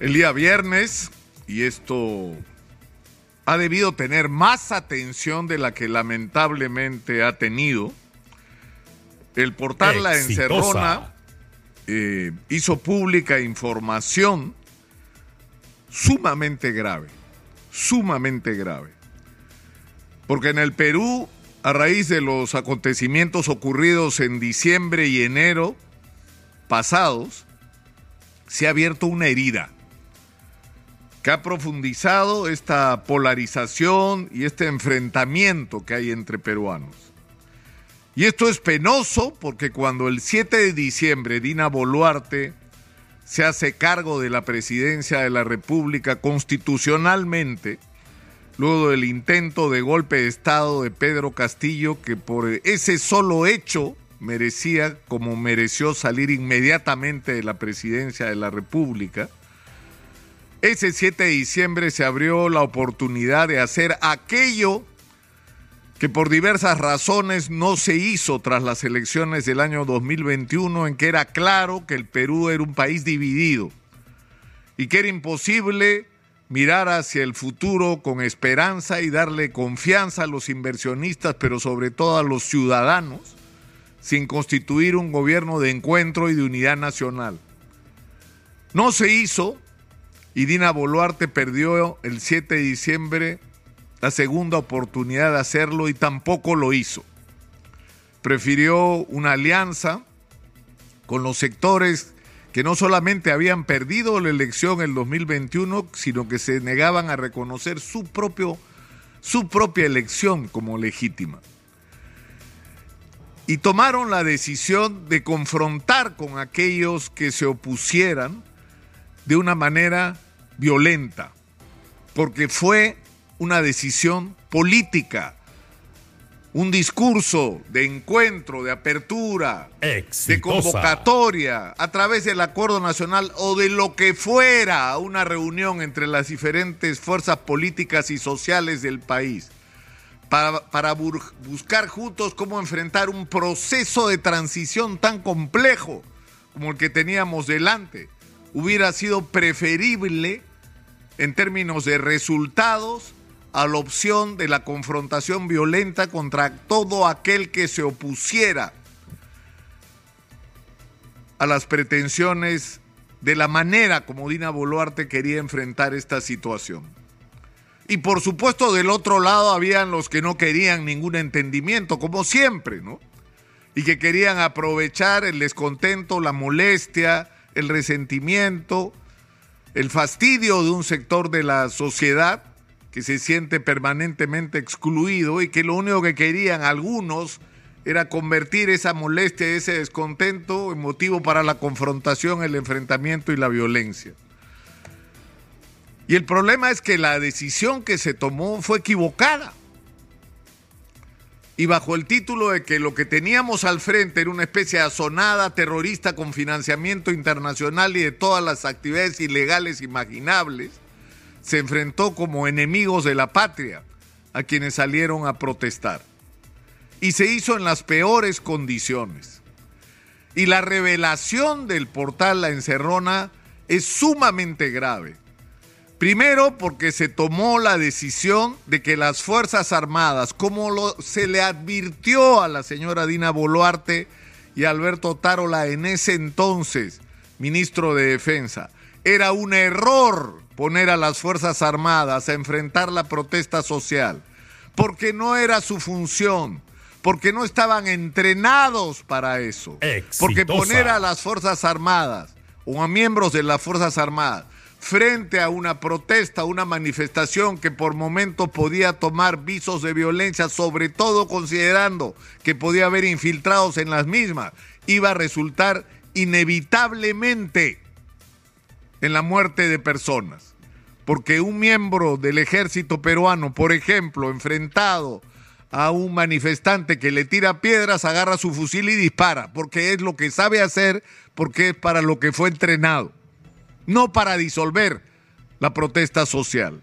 El día viernes, y esto ha debido tener más atención de la que lamentablemente ha tenido, el portal La Encerrona eh, hizo pública información sumamente grave, sumamente grave. Porque en el Perú, a raíz de los acontecimientos ocurridos en diciembre y enero pasados, se ha abierto una herida que ha profundizado esta polarización y este enfrentamiento que hay entre peruanos. Y esto es penoso porque cuando el 7 de diciembre Dina Boluarte se hace cargo de la presidencia de la República constitucionalmente, luego del intento de golpe de Estado de Pedro Castillo, que por ese solo hecho merecía, como mereció, salir inmediatamente de la presidencia de la República, ese 7 de diciembre se abrió la oportunidad de hacer aquello que por diversas razones no se hizo tras las elecciones del año 2021, en que era claro que el Perú era un país dividido y que era imposible mirar hacia el futuro con esperanza y darle confianza a los inversionistas, pero sobre todo a los ciudadanos, sin constituir un gobierno de encuentro y de unidad nacional. No se hizo y Dina Boluarte perdió el 7 de diciembre la segunda oportunidad de hacerlo y tampoco lo hizo. Prefirió una alianza con los sectores que no solamente habían perdido la elección en el 2021, sino que se negaban a reconocer su, propio, su propia elección como legítima. Y tomaron la decisión de confrontar con aquellos que se opusieran de una manera violenta, porque fue una decisión política, un discurso de encuentro, de apertura, de convocatoria, a través del acuerdo nacional o de lo que fuera una reunión entre las diferentes fuerzas políticas y sociales del país, para, para buscar juntos cómo enfrentar un proceso de transición tan complejo como el que teníamos delante hubiera sido preferible en términos de resultados a la opción de la confrontación violenta contra todo aquel que se opusiera a las pretensiones de la manera como Dina Boluarte quería enfrentar esta situación. Y por supuesto del otro lado habían los que no querían ningún entendimiento, como siempre, ¿no? Y que querían aprovechar el descontento, la molestia, el resentimiento, el fastidio de un sector de la sociedad que se siente permanentemente excluido y que lo único que querían algunos era convertir esa molestia, ese descontento en motivo para la confrontación, el enfrentamiento y la violencia. Y el problema es que la decisión que se tomó fue equivocada y bajo el título de que lo que teníamos al frente era una especie de terrorista con financiamiento internacional y de todas las actividades ilegales imaginables, se enfrentó como enemigos de la patria a quienes salieron a protestar. Y se hizo en las peores condiciones. Y la revelación del portal La Encerrona es sumamente grave Primero, porque se tomó la decisión de que las Fuerzas Armadas, como lo, se le advirtió a la señora Dina Boluarte y Alberto Tarola en ese entonces, ministro de Defensa, era un error poner a las Fuerzas Armadas a enfrentar la protesta social, porque no era su función, porque no estaban entrenados para eso, porque poner a las Fuerzas Armadas o a miembros de las Fuerzas Armadas frente a una protesta, una manifestación que por momentos podía tomar visos de violencia, sobre todo considerando que podía haber infiltrados en las mismas, iba a resultar inevitablemente en la muerte de personas. Porque un miembro del ejército peruano, por ejemplo, enfrentado a un manifestante que le tira piedras, agarra su fusil y dispara, porque es lo que sabe hacer, porque es para lo que fue entrenado no para disolver la protesta social.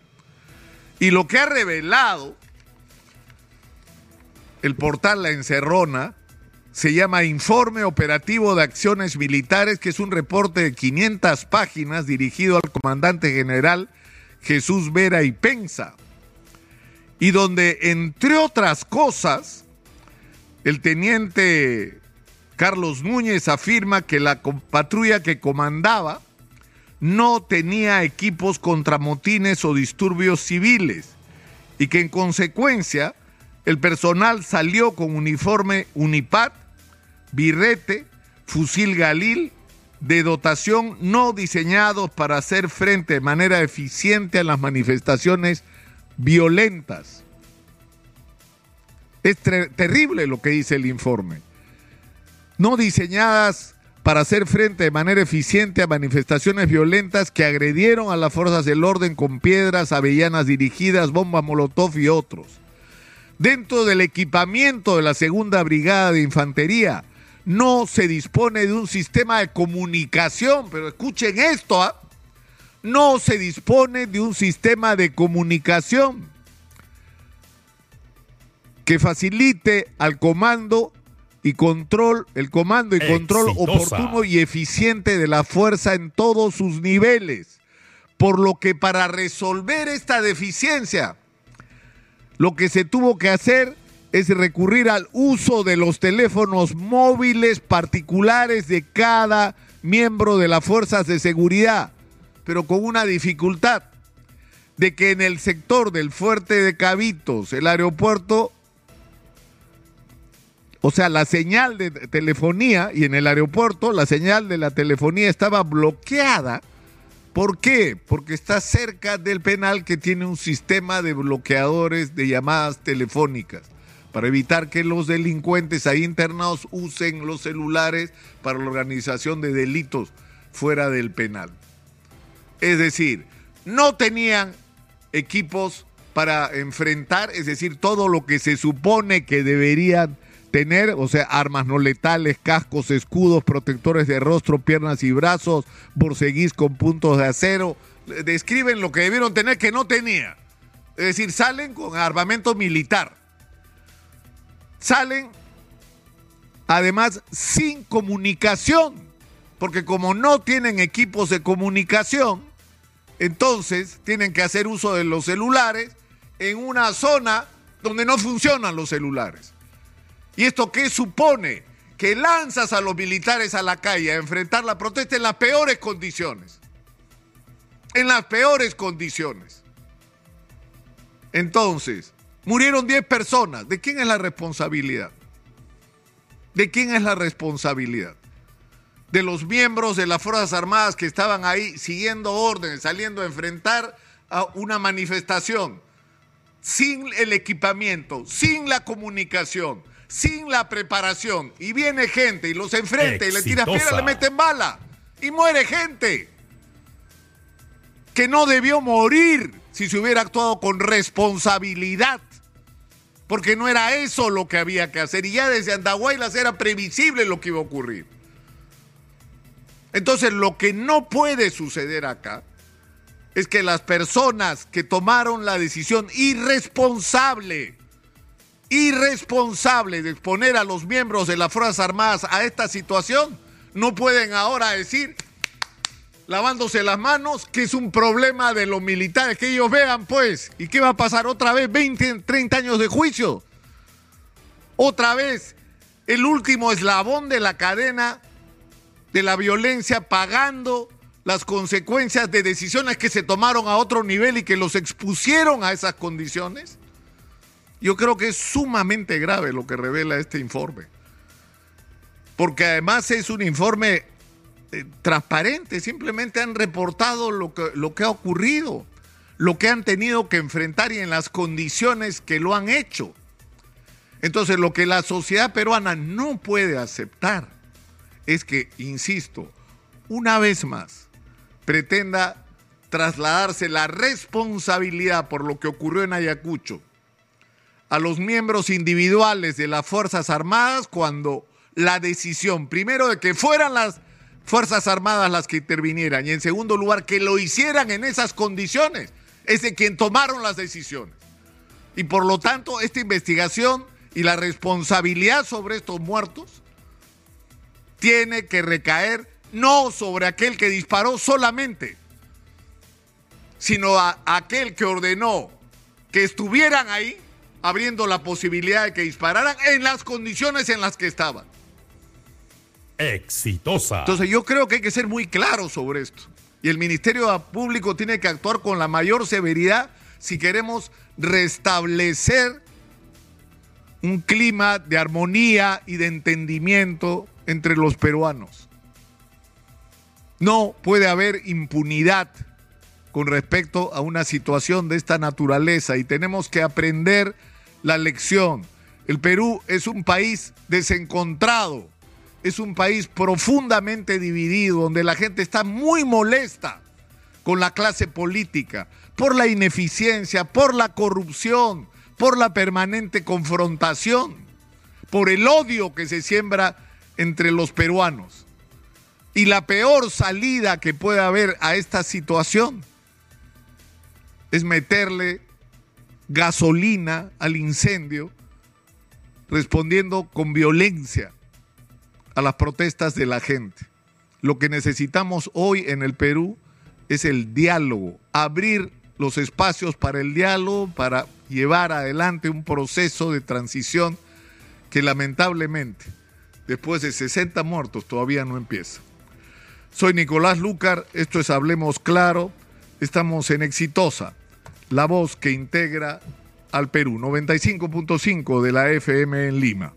Y lo que ha revelado el portal La Encerrona se llama Informe Operativo de Acciones Militares, que es un reporte de 500 páginas dirigido al comandante general Jesús Vera y Pensa, y donde, entre otras cosas, el teniente Carlos Núñez afirma que la patrulla que comandaba no tenía equipos contra motines o disturbios civiles y que en consecuencia el personal salió con uniforme Unipat, birrete, fusil Galil, de dotación no diseñados para hacer frente de manera eficiente a las manifestaciones violentas. Es terrible lo que dice el informe. No diseñadas para hacer frente de manera eficiente a manifestaciones violentas que agredieron a las fuerzas del orden con piedras, avellanas dirigidas, bombas molotov y otros. Dentro del equipamiento de la Segunda Brigada de Infantería no se dispone de un sistema de comunicación, pero escuchen esto, ¿ah? no se dispone de un sistema de comunicación que facilite al comando y control, el comando y control oportuno y eficiente de la fuerza en todos sus niveles. Por lo que para resolver esta deficiencia, lo que se tuvo que hacer es recurrir al uso de los teléfonos móviles particulares de cada miembro de las fuerzas de seguridad, pero con una dificultad de que en el sector del fuerte de Cabitos, el aeropuerto, o sea, la señal de telefonía y en el aeropuerto la señal de la telefonía estaba bloqueada. ¿Por qué? Porque está cerca del penal que tiene un sistema de bloqueadores de llamadas telefónicas para evitar que los delincuentes ahí internados usen los celulares para la organización de delitos fuera del penal. Es decir, no tenían equipos para enfrentar, es decir, todo lo que se supone que deberían tener, o sea, armas no letales, cascos, escudos, protectores de rostro, piernas y brazos, borseguís con puntos de acero, describen lo que debieron tener que no tenía. Es decir, salen con armamento militar. Salen además sin comunicación, porque como no tienen equipos de comunicación, entonces tienen que hacer uso de los celulares en una zona donde no funcionan los celulares. ¿Y esto qué supone? Que lanzas a los militares a la calle a enfrentar la protesta en las peores condiciones. En las peores condiciones. Entonces, murieron 10 personas. ¿De quién es la responsabilidad? ¿De quién es la responsabilidad? De los miembros de las Fuerzas Armadas que estaban ahí siguiendo órdenes, saliendo a enfrentar a una manifestación sin el equipamiento, sin la comunicación, sin la preparación y viene gente y los enfrenta y le tira piedra, le meten bala y muere gente que no debió morir si se hubiera actuado con responsabilidad. Porque no era eso lo que había que hacer. Y ya desde Andahuaylas era previsible lo que iba a ocurrir. Entonces, lo que no puede suceder acá es que las personas que tomaron la decisión irresponsable irresponsable de exponer a los miembros de las Fuerzas Armadas a esta situación, no pueden ahora decir, lavándose las manos, que es un problema de los militares, que ellos vean pues, ¿y qué va a pasar otra vez? 20, 30 años de juicio. Otra vez, el último eslabón de la cadena de la violencia pagando las consecuencias de decisiones que se tomaron a otro nivel y que los expusieron a esas condiciones. Yo creo que es sumamente grave lo que revela este informe. Porque además es un informe eh, transparente, simplemente han reportado lo que, lo que ha ocurrido, lo que han tenido que enfrentar y en las condiciones que lo han hecho. Entonces, lo que la sociedad peruana no puede aceptar es que, insisto, una vez más, pretenda trasladarse la responsabilidad por lo que ocurrió en Ayacucho a los miembros individuales de las Fuerzas Armadas cuando la decisión, primero, de que fueran las Fuerzas Armadas las que intervinieran y en segundo lugar, que lo hicieran en esas condiciones, es de quien tomaron las decisiones. Y por lo tanto, esta investigación y la responsabilidad sobre estos muertos tiene que recaer no sobre aquel que disparó solamente, sino a aquel que ordenó que estuvieran ahí abriendo la posibilidad de que dispararan en las condiciones en las que estaban. Exitosa. Entonces yo creo que hay que ser muy claro sobre esto. Y el Ministerio Público tiene que actuar con la mayor severidad si queremos restablecer un clima de armonía y de entendimiento entre los peruanos. No puede haber impunidad con respecto a una situación de esta naturaleza y tenemos que aprender la lección. El Perú es un país desencontrado, es un país profundamente dividido, donde la gente está muy molesta con la clase política, por la ineficiencia, por la corrupción, por la permanente confrontación, por el odio que se siembra entre los peruanos. Y la peor salida que puede haber a esta situación es meterle gasolina al incendio, respondiendo con violencia a las protestas de la gente. Lo que necesitamos hoy en el Perú es el diálogo, abrir los espacios para el diálogo, para llevar adelante un proceso de transición que lamentablemente, después de 60 muertos, todavía no empieza. Soy Nicolás Lucar, esto es Hablemos Claro, estamos en Exitosa, la voz que integra al Perú, 95.5 de la FM en Lima.